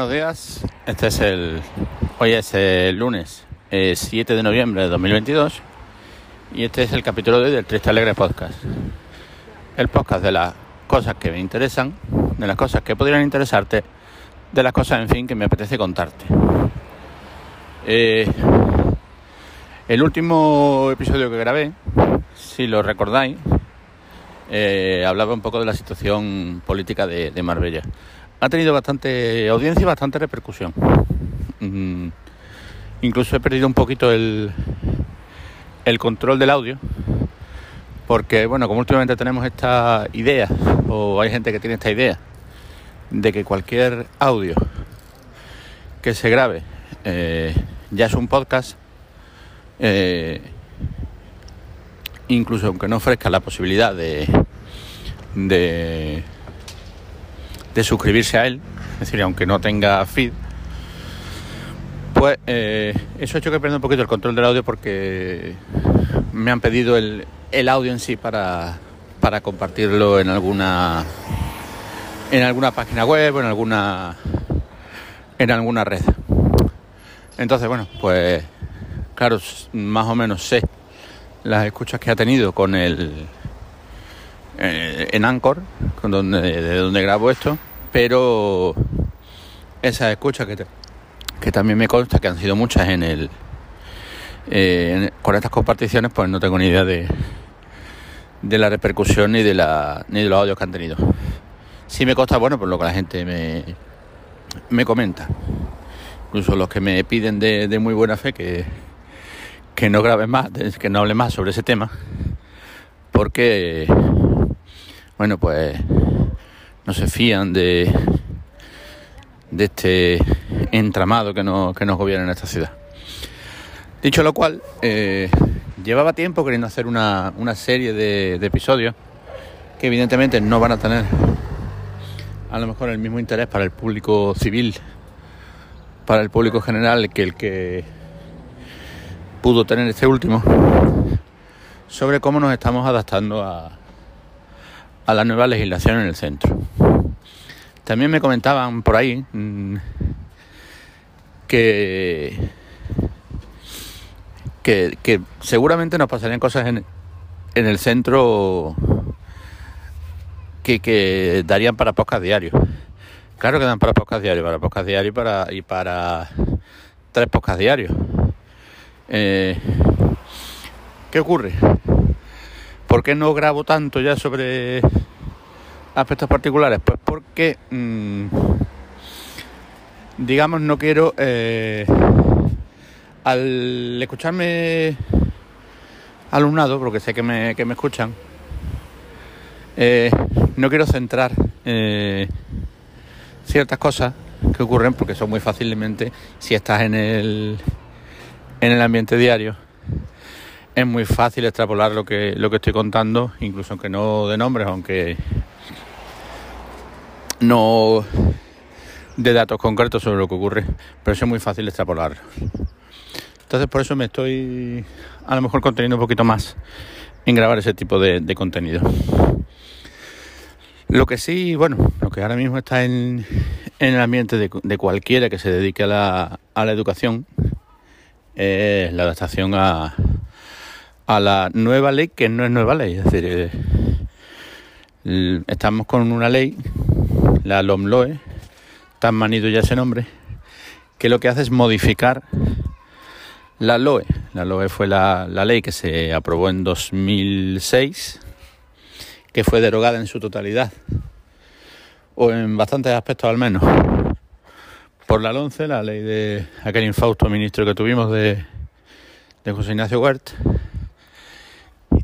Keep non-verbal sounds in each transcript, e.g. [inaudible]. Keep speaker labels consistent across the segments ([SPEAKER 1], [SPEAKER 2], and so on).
[SPEAKER 1] Buenos días, este es el. Hoy es el lunes 7 de noviembre de 2022 y este es el capítulo de hoy del Triste Alegre Podcast. El podcast de las cosas que me interesan, de las cosas que podrían interesarte, de las cosas, en fin, que me apetece contarte. Eh, el último episodio que grabé, si lo recordáis, eh, hablaba un poco de la situación política de Marbella ha tenido bastante audiencia y bastante repercusión. Mm, incluso he perdido un poquito el, el control del audio, porque bueno, como últimamente tenemos esta idea, o hay gente que tiene esta idea, de que cualquier audio que se grabe eh, ya es un podcast, eh, incluso aunque no ofrezca la posibilidad de, de de suscribirse a él, es decir, aunque no tenga feed, pues eh, eso ha hecho que pierda un poquito el control del audio porque me han pedido el, audio en sí para, para compartirlo en alguna en alguna página web o en alguna en alguna red. Entonces, bueno, pues claro, más o menos sé las escuchas que ha tenido con el eh, en Anchor, donde, de donde grabo esto, pero esas escuchas que, también me consta que han sido muchas en el eh, con estas comparticiones, pues no tengo ni idea de, de la repercusión ni de la ni de los audios que han tenido. Sí me consta, bueno, por lo que la gente me, me comenta. Incluso los que me piden de, muy buena fe que, que no grabe más, que no hable más sobre ese tema, porque bueno, pues no se fían de, de este entramado que, no, que nos gobierna en esta ciudad. Dicho lo cual, eh, llevaba tiempo queriendo hacer una, serie de, episodios que evidentemente no van a tener a lo mejor el mismo interés para el público civil, para el público general que el que pudo tener este último, sobre cómo nos estamos adaptando a, a la nueva legislación en el centro. También me comentaban por ahí mm, que, que, seguramente nos pasarían cosas en, en el centro que, que, darían para podcast diarios. Claro que dan para podcast diarios, para podcast diarios y para, y para tres podcast diarios. Eh, ¿Qué ocurre? ¿Por qué no grabo tanto ya sobre aspectos particulares? Pues porque, mm, digamos, no quiero, eh, al escucharme alumnado, porque sé que me, que me escuchan, eh, no quiero centrar eh, ciertas cosas que ocurren porque son muy fácilmente, si estás en el, en el ambiente diario, es muy fácil extrapolar lo que, lo que estoy contando, incluso aunque no de nombres, aunque no de datos concretos sobre lo que ocurre, pero es muy fácil extrapolarlo. Entonces por eso me estoy a lo mejor conteniendo un poquito más en grabar ese tipo de, contenido. Lo que sí, bueno, lo que ahora mismo está en, en el ambiente de, de, cualquiera que se dedique a la, a la educación es la adaptación a, a la nueva ley que no es nueva ley. Es decir, eh, estamos con una ley, la LOMLOE, tan manido ya ese nombre, que lo que hace es modificar la LOE. La LOE fue la, la ley que se aprobó en 2006, que fue derogada en su totalidad, o en bastantes aspectos al menos, por la LONCE, la ley de aquel infausto ministro que tuvimos de, de José Ignacio Huert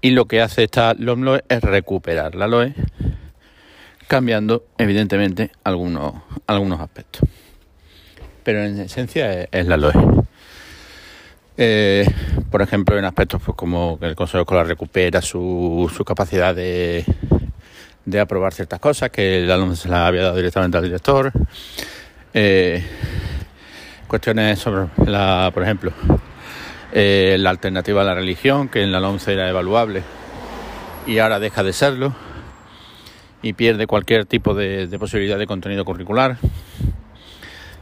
[SPEAKER 1] y lo que hace esta LOMLOE es recuperar la LOE, cambiando evidentemente algunos, algunos aspectos. Pero en esencia es, la LOE. Eh, por ejemplo, en aspectos pues, como que el Consejo Escolar recupera su, su capacidad de, de, aprobar ciertas cosas, que el alumno se la había dado directamente al director. Eh, cuestiones sobre la, por ejemplo, eh, la alternativa a la religión, que en la 11 era evaluable y ahora deja de serlo y pierde cualquier tipo de, posibilidad de contenido curricular.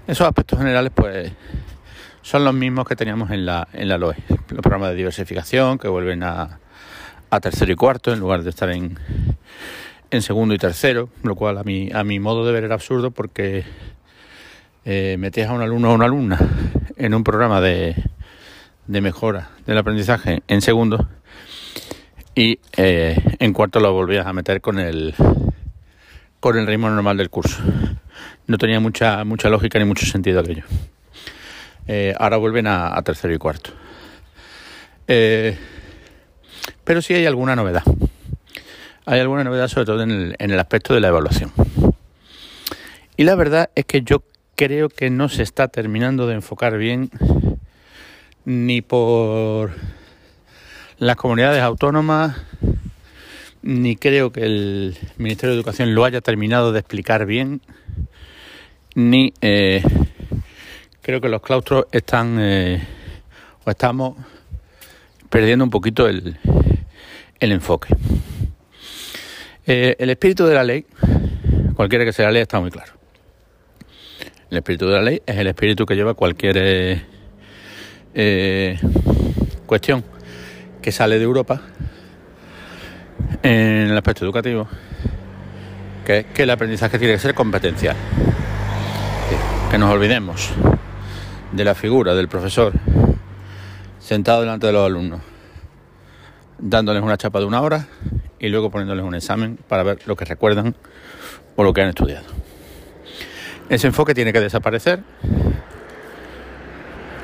[SPEAKER 1] Esos aspectos generales, pues, son los mismos que teníamos en la, en la LOE. Los programas de diversificación que vuelven a, a tercero y cuarto en lugar de estar en, en segundo y tercero, lo cual a mi, a mi modo de ver era absurdo porque eh, metías a un alumno o una alumna en un programa de, de mejora del aprendizaje en segundo y eh, en cuarto lo volvías a meter con el con el ritmo normal del curso. No tenía mucha mucha lógica ni mucho sentido aquello. Eh, ahora vuelven a, tercero y cuarto. Eh, pero sí hay alguna novedad. Hay alguna novedad sobre todo en el, en el aspecto de la evaluación. Y la verdad es que yo creo que no se está terminando de enfocar bien ni por las comunidades autónomas, ni creo que el Ministerio de Educación lo haya terminado de explicar bien, ni eh, creo que los claustros están eh, o estamos perdiendo un poquito el, el enfoque. Eh, el espíritu de la ley, cualquiera que sea la ley, está muy claro. El espíritu de la ley es el espíritu que lleva cualquier eh, cuestión que sale de Europa en el aspecto educativo, que es que el aprendizaje tiene que ser competencial. Que nos olvidemos de la figura del profesor sentado delante de los alumnos, dándoles una chapa de una hora y luego poniéndoles un examen para ver lo que recuerdan o lo que han estudiado. Ese enfoque tiene que desaparecer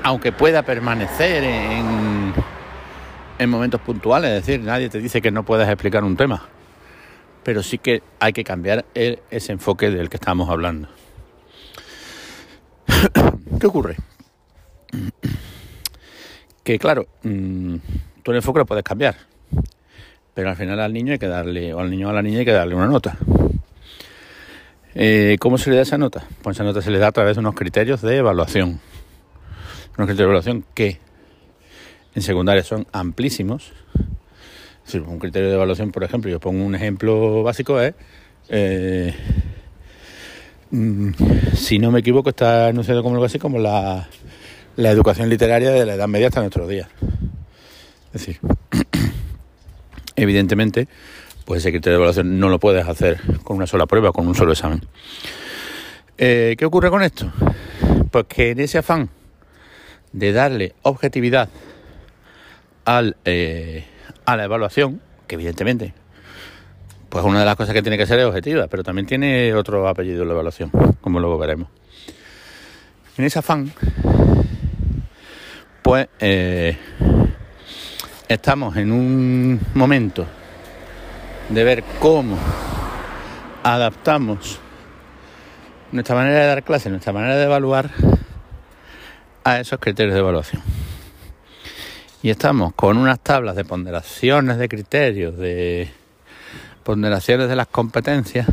[SPEAKER 1] aunque pueda permanecer en, en momentos puntuales, es decir, nadie te dice que no puedas explicar un tema, pero sí que hay que cambiar ese enfoque del que estamos hablando. [coughs] ¿Qué ocurre? [coughs] Que claro, mm, tú el enfoque lo puedes cambiar, pero al final al niño hay que darle, o al niño o a la niña hay que darle una nota. Eh, ¿Cómo se le da esa nota? Pues esa nota se le da a través de unos criterios de evaluación unos criterios de evaluación que en secundaria son amplísimos. un criterio de evaluación, por ejemplo, yo pongo un ejemplo básico, es, eh, mm, si no me equivoco, está anunciado como algo así como la, la educación literaria de la Edad Media hasta nuestros días. Es decir, [clears throat] evidentemente, pues ese criterio de evaluación no lo puedes hacer con una sola prueba, con un solo examen. Eh, ¿Qué ocurre con esto? Pues que en ese afán de darle objetividad al, eh, a la evaluación, que evidentemente, pues una de las cosas que tiene que ser es objetiva, pero también tiene otro apellido la evaluación, como luego veremos. En ese afán, pues eh, estamos en un momento de ver cómo adaptamos nuestra manera de dar clase, nuestra manera de evaluar a esos criterios de evaluación. Y estamos con unas tablas de ponderaciones de criterios, de ponderaciones de las competencias,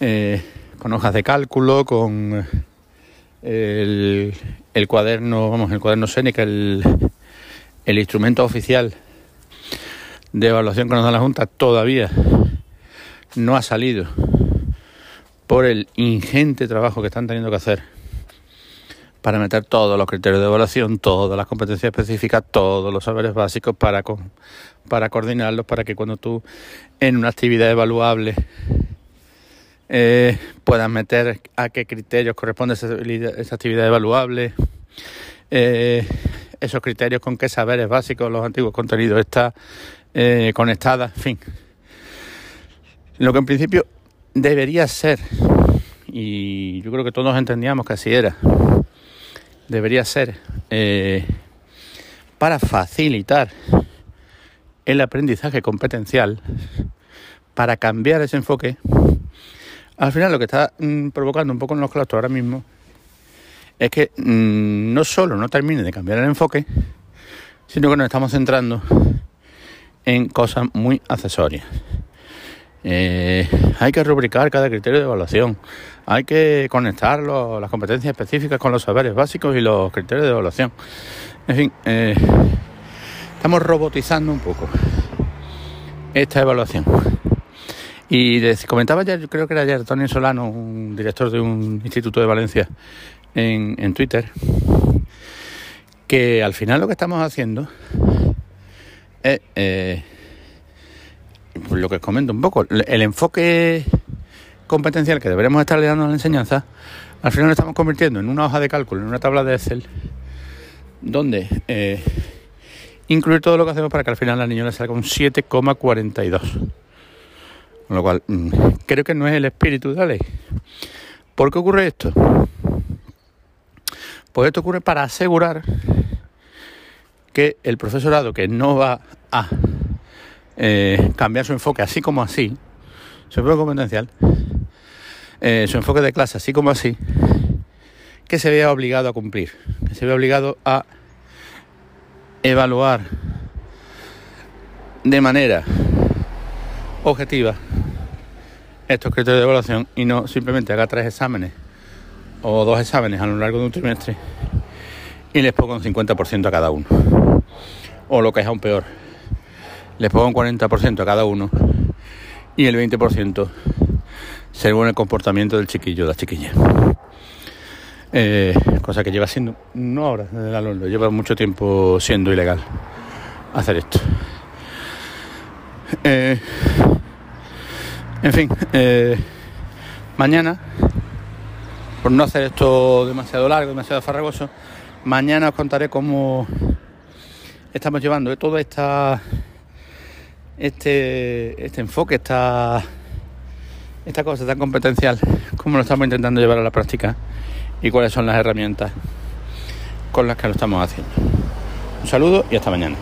[SPEAKER 1] eh, con hojas de cálculo, con el, cuaderno, vamos, el cuaderno Seneca, el, el instrumento oficial de evaluación que nos da la Junta todavía no ha salido por el ingente trabajo que están teniendo que hacer para meter todos los criterios de evaluación, todas las competencias específicas, todos los saberes básicos para, para coordinarlos, para que cuando tú en una actividad evaluable eh, puedas meter a qué criterios corresponde esa, actividad evaluable, eh, esos criterios con qué saberes básicos los antiguos contenidos está eh, en fin. Lo que en principio debería ser, y yo creo que todos entendíamos que así era, debería ser eh, para facilitar el aprendizaje competencial, para cambiar ese enfoque, al final lo que está mm, provocando un poco en los claustros ahora mismo es que mm, no solo no termine de cambiar el enfoque, sino que nos estamos centrando en cosas muy accesorias. Eh, hay que rubricar cada criterio de evaluación. Hay que conectar las competencias específicas con los saberes básicos y los criterios de evaluación. En fin, eh, estamos robotizando un poco esta evaluación. Y comentaba ayer, creo que era ayer, Tony Solano, un director de un instituto de Valencia, en, en Twitter, que al final lo que estamos haciendo es eh, pues lo que os comento un poco, el enfoque competencial que deberíamos estar dando a la enseñanza, al final lo estamos convirtiendo en una hoja de cálculo, en una tabla de Excel, donde eh, incluir todo lo que hacemos para que al final la niña salga un 7,42. Con lo cual, mm, creo que no es el espíritu de la ley. ¿Por qué ocurre esto? Pues esto ocurre para asegurar que el profesorado que no va a eh, cambiar su enfoque así como así, su enfoque competencial, eh, su enfoque de clase así como así, que se vea obligado a cumplir, que se vea obligado a evaluar de manera objetiva estos criterios de evaluación y no simplemente haga tres exámenes o dos exámenes a lo largo de un trimestre y les pongo un 50% a cada uno. O lo que es aún peor, les pongo un 40% a cada uno y el 20% según el comportamiento del chiquillo de la chiquilla. Eh, cosa que lleva siendo, no ahora, alumno, lleva mucho tiempo siendo ilegal hacer esto. Eh, en fin, eh, mañana, por no hacer esto demasiado largo, demasiado farragoso, mañana os contaré cómo estamos llevando todo esta este, este enfoque, esta, esta cosa tan competencial, cómo lo estamos intentando llevar a la práctica y cuáles son las herramientas con las que lo estamos haciendo. Un saludo y hasta mañana.